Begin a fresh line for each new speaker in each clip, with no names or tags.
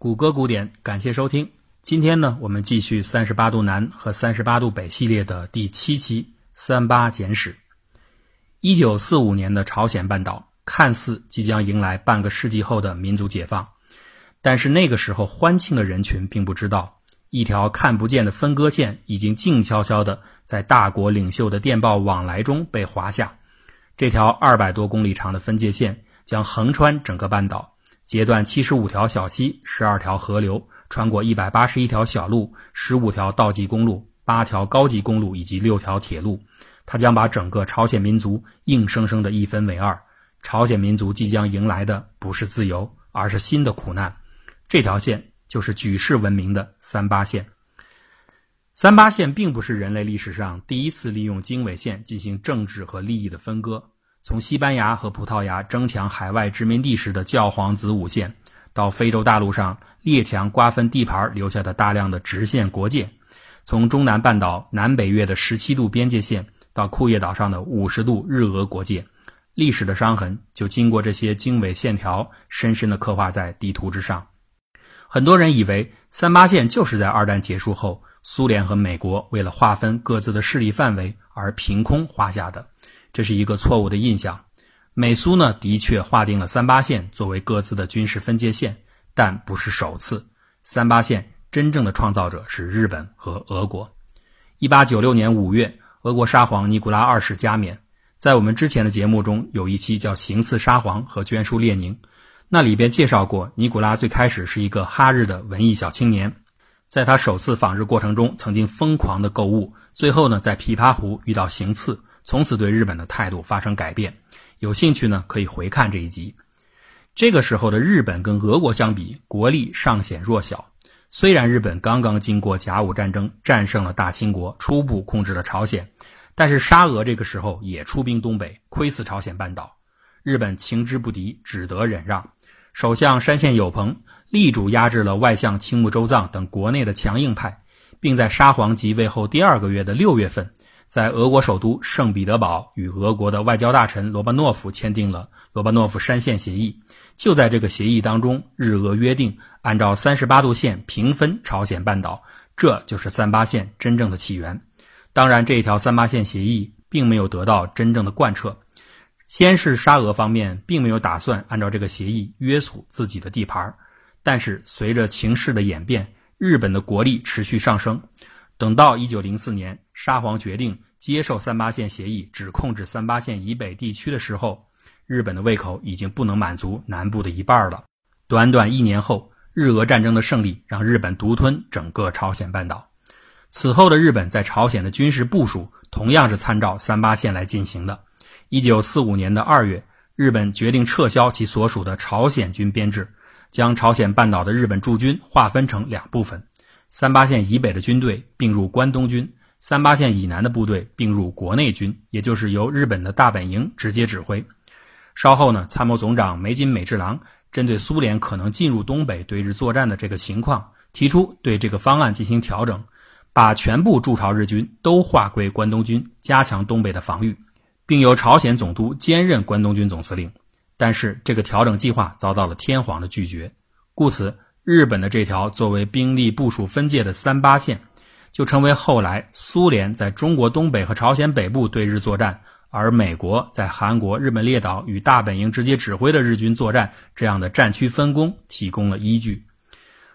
谷歌古典，感谢收听。今天呢，我们继续三十八度南和三十八度北系列的第七期《三八简史》。一九四五年的朝鲜半岛看似即将迎来半个世纪后的民族解放，但是那个时候欢庆的人群并不知道，一条看不见的分割线已经静悄悄地在大国领袖的电报往来中被划下。这条二百多公里长的分界线将横穿整个半岛。截断七十五条小溪、十二条河流，穿过一百八十一条小路、十五条道级公路、八条高级公路以及六条铁路，它将把整个朝鲜民族硬生生的一分为二。朝鲜民族即将迎来的不是自由，而是新的苦难。这条线就是举世闻名的三八线。三八线并不是人类历史上第一次利用经纬线进行政治和利益的分割。从西班牙和葡萄牙争抢海外殖民地时的教皇子午线，到非洲大陆上列强瓜分地盘留下的大量的直线国界；从中南半岛南北越的十七度边界线，到库页岛上的五十度日俄国界，历史的伤痕就经过这些经纬线条深深地刻画在地图之上。很多人以为三八线就是在二战结束后，苏联和美国为了划分各自的势力范围而凭空画下的。这是一个错误的印象。美苏呢，的确划定了三八线作为各自的军事分界线，但不是首次。三八线真正的创造者是日本和俄国。一八九六年五月，俄国沙皇尼古拉二世加冕。在我们之前的节目中，有一期叫《行刺沙皇和捐书列宁》，那里边介绍过，尼古拉最开始是一个哈日的文艺小青年，在他首次访日过程中，曾经疯狂的购物，最后呢，在琵琶湖遇到行刺。从此对日本的态度发生改变。有兴趣呢，可以回看这一集。这个时候的日本跟俄国相比，国力尚显弱小。虽然日本刚刚经过甲午战争战胜了大清国，初步控制了朝鲜，但是沙俄这个时候也出兵东北，窥伺朝鲜半岛。日本情之不敌，只得忍让。首相山县有朋力主压制了外相青木周藏等国内的强硬派，并在沙皇即位后第二个月的六月份。在俄国首都圣彼得堡，与俄国的外交大臣罗巴诺夫签订了罗巴诺夫山线协议。就在这个协议当中，日俄约定按照三十八度线平分朝鲜半岛，这就是三八线真正的起源。当然，这一条三八线协议并没有得到真正的贯彻。先是沙俄方面并没有打算按照这个协议约束自己的地盘，但是随着情势的演变，日本的国力持续上升。等到一九零四年，沙皇决定接受三八线协议，只控制三八线以北地区的时候，日本的胃口已经不能满足南部的一半了。短短一年后，日俄战争的胜利让日本独吞整个朝鲜半岛。此后的日本在朝鲜的军事部署同样是参照三八线来进行的。一九四五年的二月，日本决定撤销其所属的朝鲜军编制，将朝鲜半岛的日本驻军划分成两部分。三八线以北的军队并入关东军，三八线以南的部队并入国内军，也就是由日本的大本营直接指挥。稍后呢，参谋总长梅津美治郎针对苏联可能进入东北对日作战的这个情况，提出对这个方案进行调整，把全部驻朝日军都划归关东军，加强东北的防御，并由朝鲜总督兼任关东军总司令。但是这个调整计划遭到了天皇的拒绝，故此。日本的这条作为兵力部署分界的三八线，就成为后来苏联在中国东北和朝鲜北部对日作战，而美国在韩国、日本列岛与大本营直接指挥的日军作战这样的战区分工提供了依据。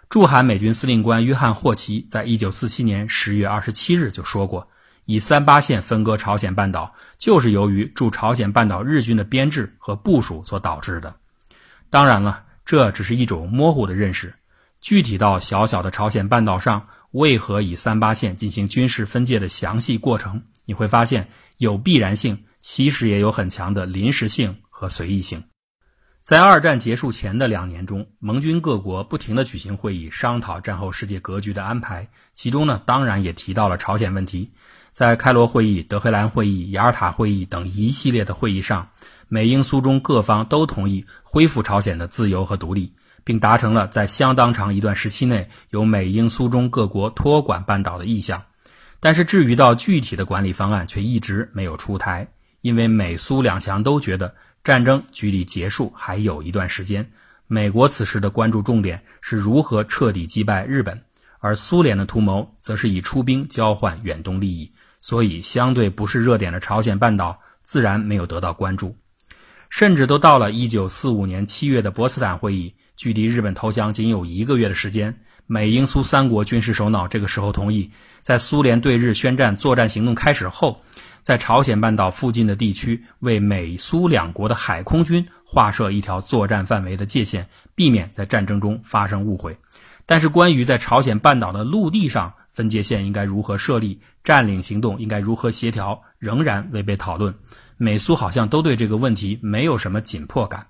驻韩美军司令官约翰霍奇在一九四七年十月二十七日就说过，以三八线分割朝鲜半岛，就是由于驻朝鲜半岛日军的编制和部署所导致的。当然了，这只是一种模糊的认识。具体到小小的朝鲜半岛上，为何以三八线进行军事分界的详细过程，你会发现有必然性，其实也有很强的临时性和随意性。在二战结束前的两年中，盟军各国不停地举行会议，商讨战后世界格局的安排。其中呢，当然也提到了朝鲜问题。在开罗会议、德黑兰会议、雅尔塔会议等一系列的会议上，美英苏中各方都同意恢复朝鲜的自由和独立。并达成了在相当长一段时期内由美英苏中各国托管半岛的意向，但是至于到具体的管理方案却一直没有出台，因为美苏两强都觉得战争距离结束还有一段时间，美国此时的关注重点是如何彻底击败日本，而苏联的图谋则是以出兵交换远东利益，所以相对不是热点的朝鲜半岛自然没有得到关注。甚至都到了1945年7月的波茨坦会议，距离日本投降仅有一个月的时间，美英苏三国军事首脑这个时候同意，在苏联对日宣战作战行动开始后，在朝鲜半岛附近的地区为美苏两国的海空军。划设一条作战范围的界限，避免在战争中发生误会。但是，关于在朝鲜半岛的陆地上分界线应该如何设立，占领行动应该如何协调，仍然未被讨论。美苏好像都对这个问题没有什么紧迫感。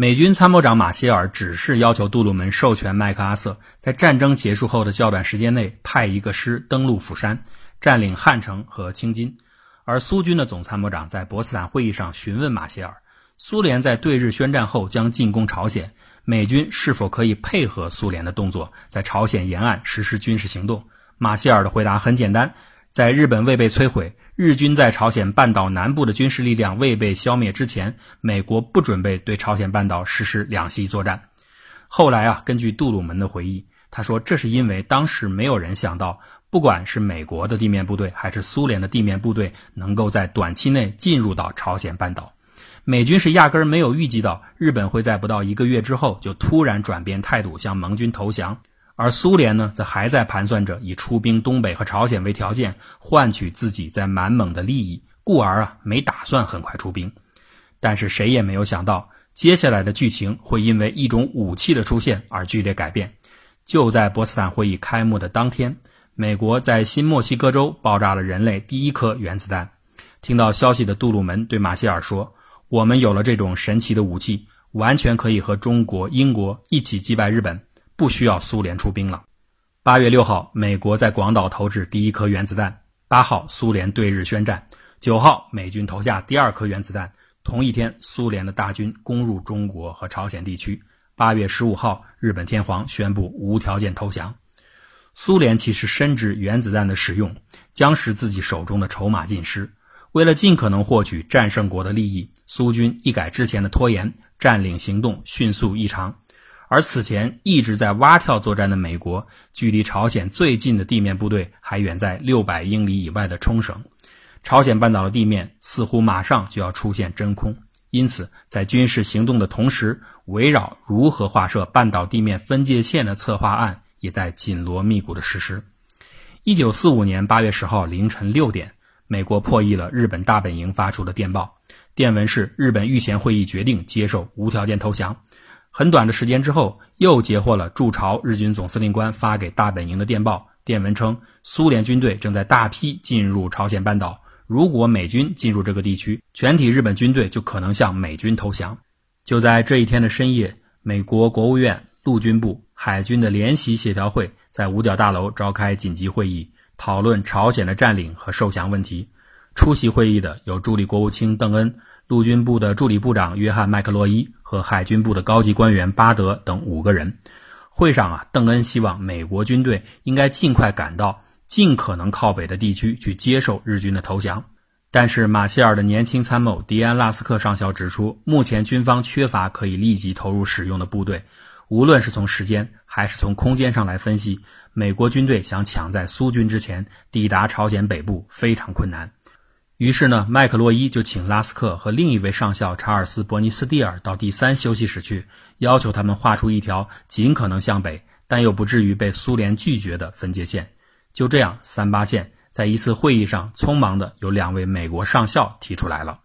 美军参谋长马歇尔只是要求杜鲁门授权麦克阿瑟在战争结束后的较短时间内派一个师登陆釜山，占领汉城和青津。而苏军的总参谋长在博斯坦会议上询问马歇尔。苏联在对日宣战后将进攻朝鲜，美军是否可以配合苏联的动作，在朝鲜沿岸实施军事行动？马歇尔的回答很简单：在日本未被摧毁，日军在朝鲜半岛南部的军事力量未被消灭之前，美国不准备对朝鲜半岛实施两栖作战。后来啊，根据杜鲁门的回忆，他说这是因为当时没有人想到，不管是美国的地面部队还是苏联的地面部队，能够在短期内进入到朝鲜半岛。美军是压根儿没有预计到日本会在不到一个月之后就突然转变态度向盟军投降，而苏联呢，则还在盘算着以出兵东北和朝鲜为条件，换取自己在满蒙的利益，故而啊，没打算很快出兵。但是谁也没有想到，接下来的剧情会因为一种武器的出现而剧烈改变。就在波茨坦会议开幕的当天，美国在新墨西哥州爆炸了人类第一颗原子弹。听到消息的杜鲁门对马歇尔说。我们有了这种神奇的武器，完全可以和中国、英国一起击败日本，不需要苏联出兵了。八月六号，美国在广岛投掷第一颗原子弹；八号，苏联对日宣战；九号，美军投下第二颗原子弹。同一天，苏联的大军攻入中国和朝鲜地区。八月十五号，日本天皇宣布无条件投降。苏联其实深知原子弹的使用将使自己手中的筹码尽失。为了尽可能获取战胜国的利益，苏军一改之前的拖延，占领行动迅速异常。而此前一直在蛙跳作战的美国，距离朝鲜最近的地面部队还远在六百英里以外的冲绳。朝鲜半岛的地面似乎马上就要出现真空，因此在军事行动的同时，围绕如何划设半岛地面分界线的策划案也在紧锣密鼓的实施。一九四五年八月十号凌晨六点。美国破译了日本大本营发出的电报，电文是日本御前会议决定接受无条件投降。很短的时间之后，又截获了驻朝日军总司令官发给大本营的电报，电文称苏联军队正在大批进入朝鲜半岛，如果美军进入这个地区，全体日本军队就可能向美军投降。就在这一天的深夜，美国国务院、陆军部、海军的联席协调会在五角大楼召开紧急会议。讨论朝鲜的占领和受降问题。出席会议的有助理国务卿邓恩、陆军部的助理部长约翰麦克洛伊和海军部的高级官员巴德等五个人。会上啊，邓恩希望美国军队应该尽快赶到尽可能靠北的地区去接受日军的投降。但是马歇尔的年轻参谋迪安·拉斯克上校指出，目前军方缺乏可以立即投入使用的部队。无论是从时间还是从空间上来分析，美国军队想抢在苏军之前抵达朝鲜北部非常困难。于是呢，麦克洛伊就请拉斯克和另一位上校查尔斯·伯尼斯蒂尔到第三休息室去，要求他们画出一条尽可能向北，但又不至于被苏联拒绝的分界线。就这样，三八线在一次会议上匆忙的由两位美国上校提出来了。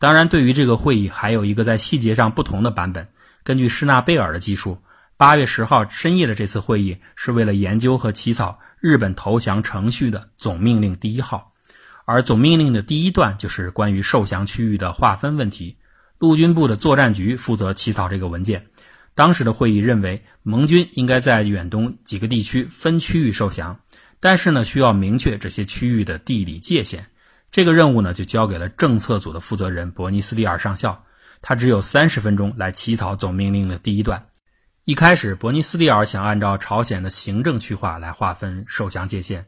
当然，对于这个会议，还有一个在细节上不同的版本。根据施纳贝尔的记述，八月十号深夜的这次会议是为了研究和起草日本投降程序的总命令第一号，而总命令的第一段就是关于受降区域的划分问题。陆军部的作战局负责起草这个文件。当时的会议认为，盟军应该在远东几个地区分区域受降，但是呢，需要明确这些区域的地理界限。这个任务呢，就交给了政策组的负责人伯尼斯蒂尔上校。他只有三十分钟来起草总命令的第一段。一开始，伯尼斯蒂尔想按照朝鲜的行政区划来划分受降界限，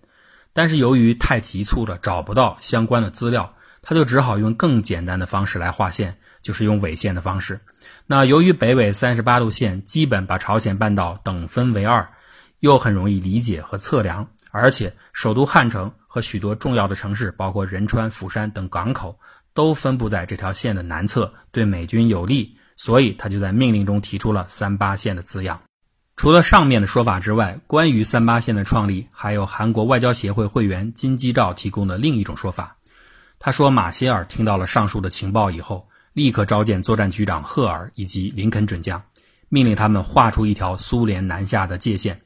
但是由于太急促了，找不到相关的资料，他就只好用更简单的方式来划线，就是用纬线的方式。那由于北纬三十八度线基本把朝鲜半岛等分为二，又很容易理解和测量，而且首都汉城和许多重要的城市，包括仁川、釜山等港口，都分布在这条线的南侧，对美军有利，所以他就在命令中提出了“三八线”的字样。除了上面的说法之外，关于三八线的创立，还有韩国外交协会会员金基照提供的另一种说法。他说，马歇尔听到了上述的情报以后，立刻召见作战局长赫尔以及林肯准将，命令他们画出一条苏联南下的界限。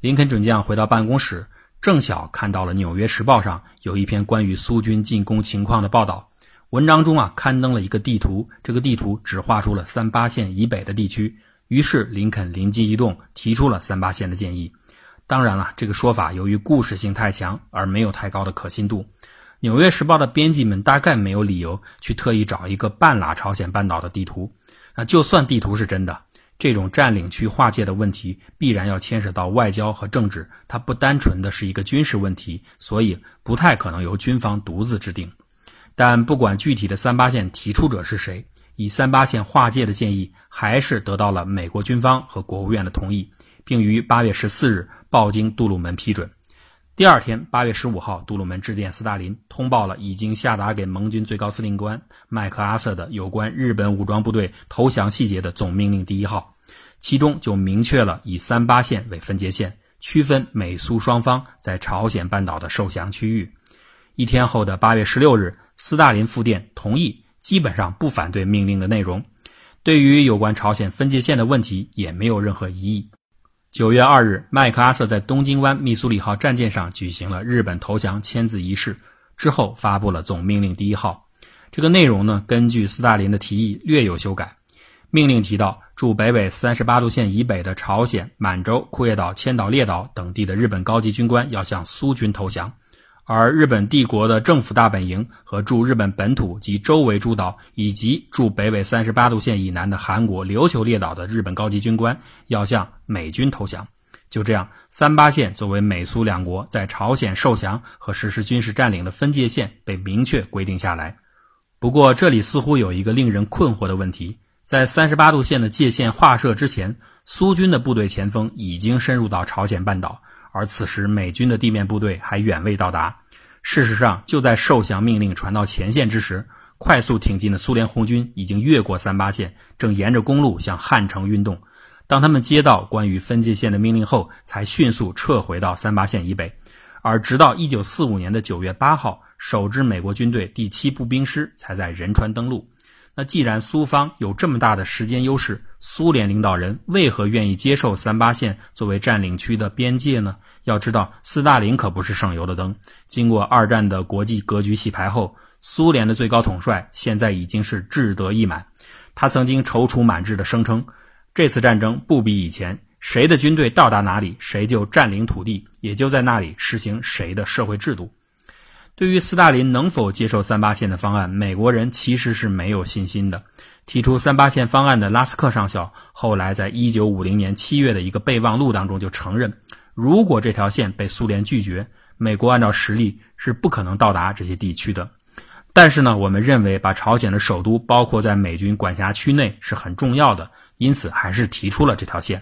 林肯准将回到办公室，正巧看到了《纽约时报》上有一篇关于苏军进攻情况的报道，文章中啊刊登了一个地图，这个地图只画出了三八线以北的地区。于是林肯灵机一动，提出了三八线的建议。当然了，这个说法由于故事性太强，而没有太高的可信度。《纽约时报》的编辑们大概没有理由去特意找一个半拉朝鲜半岛的地图。那就算地图是真的，这种占领区划界的问题必然要牵涉到外交和政治，它不单纯的是一个军事问题，所以不太可能由军方独自制定。但不管具体的三八线提出者是谁。以三八线划界的建议，还是得到了美国军方和国务院的同意，并于八月十四日报经杜鲁门批准。第二天，八月十五号，杜鲁门致电斯大林，通报了已经下达给盟军最高司令官麦克阿瑟的有关日本武装部队投降细节的总命令第一号，其中就明确了以三八线为分界线，区分美苏双方在朝鲜半岛的受降区域。一天后的八月十六日，斯大林复电同意。基本上不反对命令的内容，对于有关朝鲜分界线的问题也没有任何疑议。九月二日，麦克阿瑟在东京湾密苏里号战舰上举行了日本投降签字仪式，之后发布了总命令第一号。这个内容呢，根据斯大林的提议略有修改。命令提到，驻北纬三十八度线以北的朝鲜、满洲、库页岛、千岛列岛等地的日本高级军官要向苏军投降。而日本帝国的政府大本营和驻日本本土及周围诸岛，以及驻北纬三十八度线以南的韩国琉球列岛的日本高级军官，要向美军投降。就这样，三八线作为美苏两国在朝鲜受降和实施军事占领的分界线被明确规定下来。不过，这里似乎有一个令人困惑的问题：在三十八度线的界限划设之前，苏军的部队前锋已经深入到朝鲜半岛。而此时，美军的地面部队还远未到达。事实上，就在受降命令传到前线之时，快速挺进的苏联红军已经越过三八线，正沿着公路向汉城运动。当他们接到关于分界线的命令后，才迅速撤回到三八线以北。而直到一九四五年的九月八号，首支美国军队第七步兵师才在仁川登陆。那既然苏方有这么大的时间优势，苏联领导人为何愿意接受三八线作为占领区的边界呢？要知道，斯大林可不是省油的灯。经过二战的国际格局洗牌后，苏联的最高统帅现在已经是志得意满。他曾经踌躇满志地声称，这次战争不比以前，谁的军队到达哪里，谁就占领土地，也就在那里实行谁的社会制度。对于斯大林能否接受三八线的方案，美国人其实是没有信心的。提出三八线方案的拉斯克上校，后来在一九五零年七月的一个备忘录当中就承认，如果这条线被苏联拒绝，美国按照实力是不可能到达这些地区的。但是呢，我们认为把朝鲜的首都包括在美军管辖区内是很重要的，因此还是提出了这条线。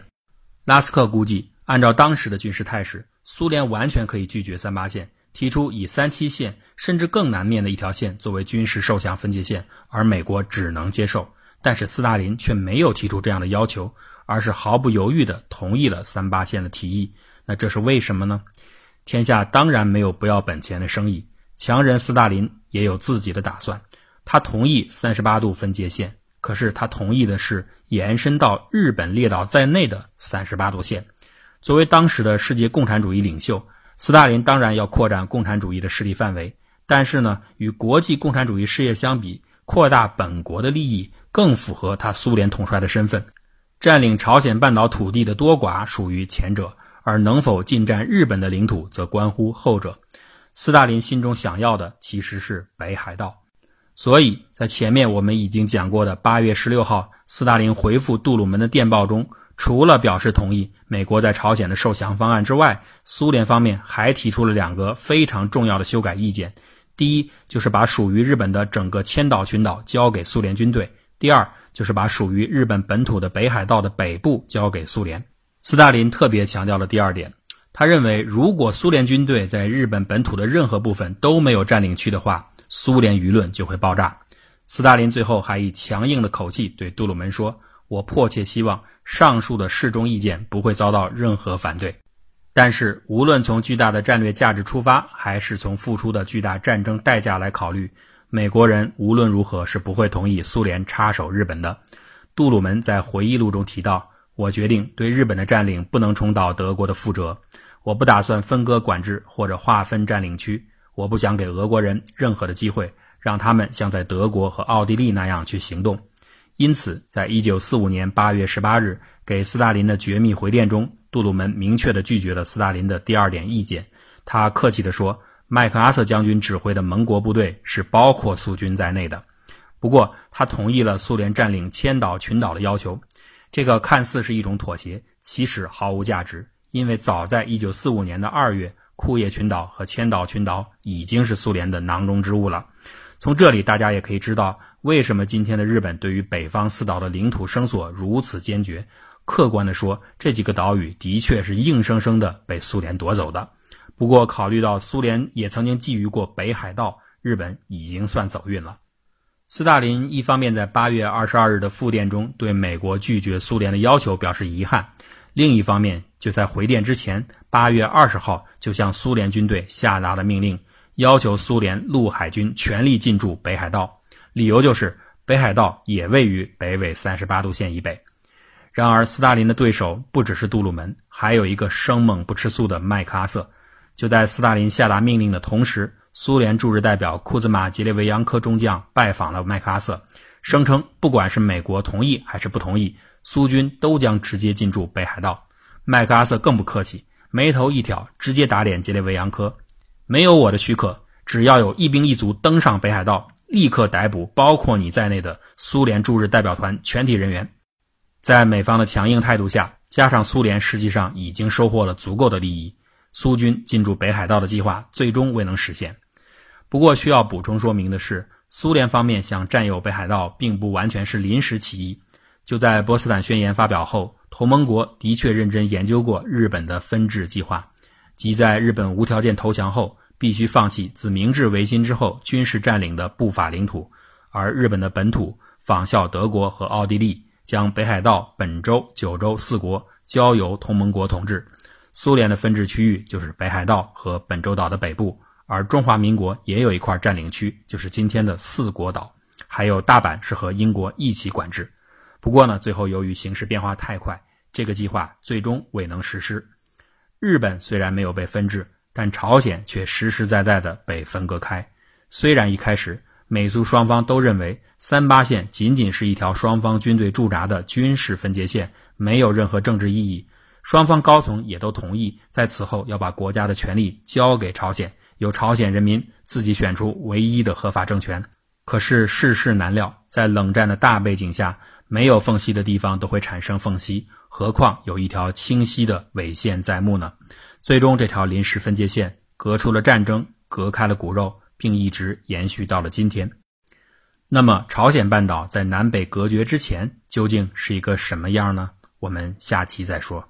拉斯克估计，按照当时的军事态势，苏联完全可以拒绝三八线。提出以三七线甚至更南面的一条线作为军事受降分界线，而美国只能接受。但是斯大林却没有提出这样的要求，而是毫不犹豫地同意了三八线的提议。那这是为什么呢？天下当然没有不要本钱的生意，强人斯大林也有自己的打算。他同意三十八度分界线，可是他同意的是延伸到日本列岛在内的三十八度线。作为当时的世界共产主义领袖。斯大林当然要扩展共产主义的势力范围，但是呢，与国际共产主义事业相比，扩大本国的利益更符合他苏联统帅的身份。占领朝鲜半岛土地的多寡属于前者，而能否进占日本的领土则关乎后者。斯大林心中想要的其实是北海道，所以在前面我们已经讲过的八月十六号，斯大林回复杜鲁门的电报中。除了表示同意美国在朝鲜的受降方案之外，苏联方面还提出了两个非常重要的修改意见。第一，就是把属于日本的整个千岛群岛交给苏联军队；第二就是把属于日本本土的北海道的北部交给苏联。斯大林特别强调了第二点，他认为如果苏联军队在日本本土的任何部分都没有占领区的话，苏联舆论就会爆炸。斯大林最后还以强硬的口气对杜鲁门说：“我迫切希望上述的适中意见不会遭到任何反对。”但是，无论从巨大的战略价值出发，还是从付出的巨大战争代价来考虑，美国人无论如何是不会同意苏联插手日本的。杜鲁门在回忆录中提到：“我决定对日本的占领不能重蹈德国的覆辙。我不打算分割管制或者划分占领区。我不想给俄国人任何的机会，让他们像在德国和奥地利那样去行动。”因此，在一九四五年八月十八日给斯大林的绝密回电中。杜鲁门明确地拒绝了斯大林的第二点意见。他客气地说：“麦克阿瑟将军指挥的盟国部队是包括苏军在内的。”不过，他同意了苏联占领千岛群岛的要求。这个看似是一种妥协，其实毫无价值，因为早在1945年的2月，库页群岛和千岛群岛已经是苏联的囊中之物了。从这里，大家也可以知道为什么今天的日本对于北方四岛的领土声索如此坚决。客观地说，这几个岛屿的确是硬生生的被苏联夺走的。不过，考虑到苏联也曾经觊觎过北海道，日本已经算走运了。斯大林一方面在八月二十二日的复电中对美国拒绝苏联的要求表示遗憾，另一方面就在回电之前，八月二十号就向苏联军队下达了命令，要求苏联陆海军全力进驻北海道，理由就是北海道也位于北纬三十八度线以北。然而，斯大林的对手不只是杜鲁门，还有一个生猛不吃素的麦克阿瑟。就在斯大林下达命令的同时，苏联驻日代表库兹马·杰列维扬科中将拜访了麦克阿瑟，声称不管是美国同意还是不同意，苏军都将直接进驻北海道。麦克阿瑟更不客气，眉头一挑，直接打脸杰列维扬科：“没有我的许可，只要有一兵一卒登上北海道，立刻逮捕包括你在内的苏联驻日代表团全体人员。”在美方的强硬态度下，加上苏联实际上已经收获了足够的利益，苏军进驻北海道的计划最终未能实现。不过，需要补充说明的是，苏联方面想占有北海道，并不完全是临时起意。就在波茨坦宣言发表后，同盟国的确认真研究过日本的分治计划，即在日本无条件投降后，必须放弃自明治维新之后军事占领的不法领土，而日本的本土仿效德国和奥地利。将北海道、本州、九州四国交由同盟国统治，苏联的分治区域就是北海道和本州岛的北部，而中华民国也有一块占领区，就是今天的四国岛，还有大阪是和英国一起管制。不过呢，最后由于形势变化太快，这个计划最终未能实施。日本虽然没有被分治，但朝鲜却实实在在的被分割开。虽然一开始美苏双方都认为。三八线仅仅是一条双方军队驻扎的军事分界线，没有任何政治意义。双方高层也都同意，在此后要把国家的权力交给朝鲜，由朝鲜人民自己选出唯一的合法政权。可是世事难料，在冷战的大背景下，没有缝隙的地方都会产生缝隙，何况有一条清晰的纬线在目呢？最终，这条临时分界线隔出了战争，隔开了骨肉，并一直延续到了今天。那么，朝鲜半岛在南北隔绝之前究竟是一个什么样呢？我们下期再说。